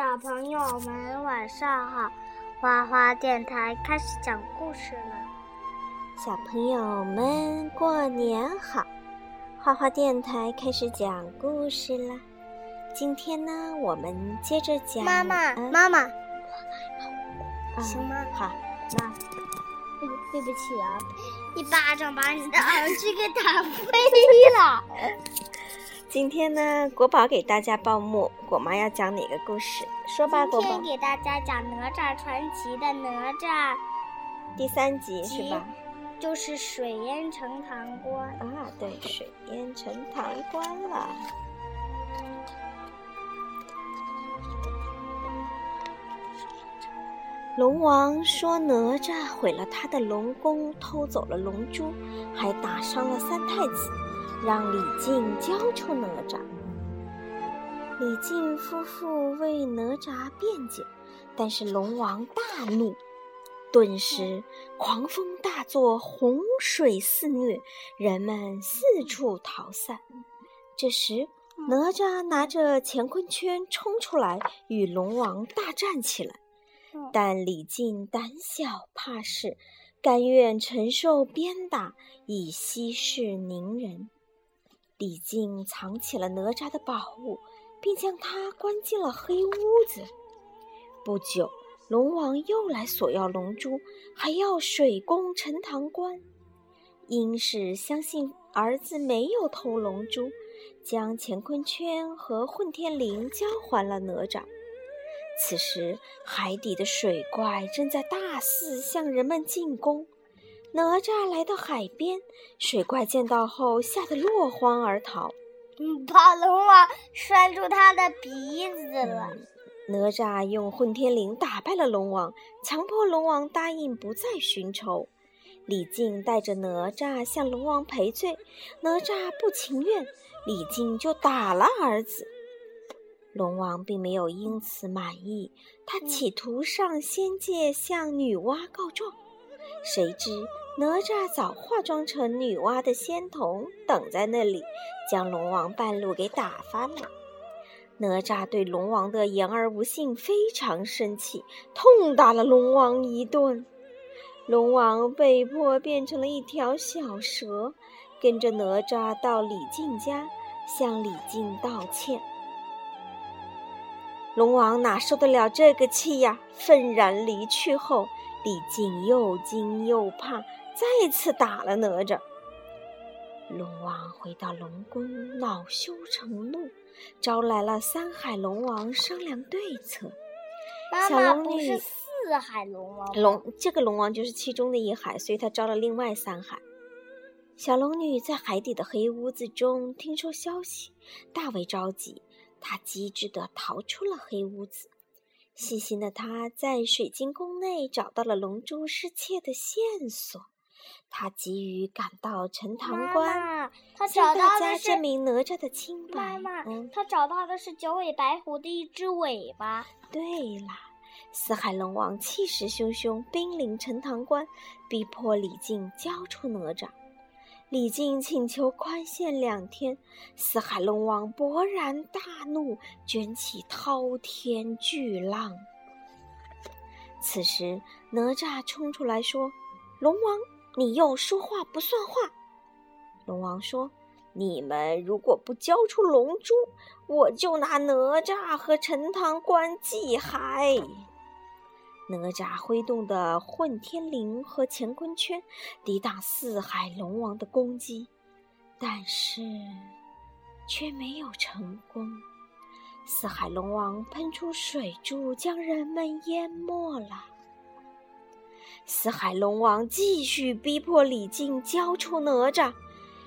小朋友们晚上好，花花电台开始讲故事了。小朋友们过年好，花花电台开始讲故事了。今天呢，我们接着讲妈妈，嗯妈妈，啊行吗好，那，对对不起啊，一巴掌把你的耳机给打飞了。今天呢，国宝给大家报幕，果妈要讲哪个故事？说吧，国宝今天。给大家讲《哪吒传奇》的哪吒，第三集集是吧？就是水淹陈塘关。啊，对，水淹陈塘关了。龙王说哪吒毁了他的龙宫，偷走了龙珠，还打伤了三太子，让李靖交出哪吒。李靖夫妇为哪吒辩解，但是龙王大怒，顿时狂风大作，洪水肆虐，人们四处逃散。这时，哪吒拿着乾坤圈冲出来，与龙王大战起来。但李靖胆小怕事，甘愿承受鞭打，以息事宁人。李靖藏起了哪吒的宝物，并将他关进了黑屋子。不久，龙王又来索要龙珠，还要水攻陈塘关。殷氏相信儿子没有偷龙珠，将乾坤圈和混天绫交还了哪吒。此时，海底的水怪正在大肆向人们进攻。哪吒来到海边，水怪见到后吓得落荒而逃。嗯，把龙王拴住他的鼻子了。哪吒用混天绫打败了龙王，强迫龙王答应不再寻仇。李靖带着哪吒向龙王赔罪，哪吒不情愿，李靖就打了儿子。龙王并没有因此满意，他企图上仙界向女娲告状。谁知哪吒早化妆成女娲的仙童，等在那里，将龙王半路给打发了。哪吒对龙王的言而无信非常生气，痛打了龙王一顿。龙王被迫变成了一条小蛇，跟着哪吒到李靖家，向李靖道歉。龙王哪受得了这个气呀？愤然离去后，李靖又惊又怕，再次打了哪吒。龙王回到龙宫，恼羞成怒，招来了三海龙王商量对策。小龙女四海龙王龙这个龙王就是其中的一海，所以他招了另外三海。小龙女在海底的黑屋子中听说消息，大为着急。她机智地逃出了黑屋子。细心的她在水晶宫内找到了龙珠失窃的线索。她急于赶到陈塘关，向大家证明哪吒的清白。妈妈，嗯，他找到的是九尾白狐的一只尾巴。对啦，四海龙王气势汹汹，兵临陈塘关，逼迫李靖交出哪吒。李靖请求宽限两天，四海龙王勃然大怒，卷起滔天巨浪。此时，哪吒冲出来说：“龙王，你又说话不算话。”龙王说：“你们如果不交出龙珠，我就拿哪吒和陈塘关祭海。”哪吒挥动的混天绫和乾坤圈抵挡四海龙王的攻击，但是却没有成功。四海龙王喷出水柱，将人们淹没了。四海龙王继续逼迫李靖交出哪吒，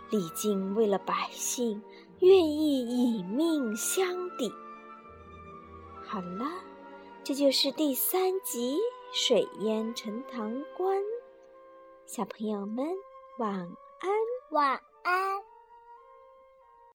李靖为了百姓，愿意以命相抵。好了。这就是第三集《水淹陈塘关》，小朋友们晚安。晚安。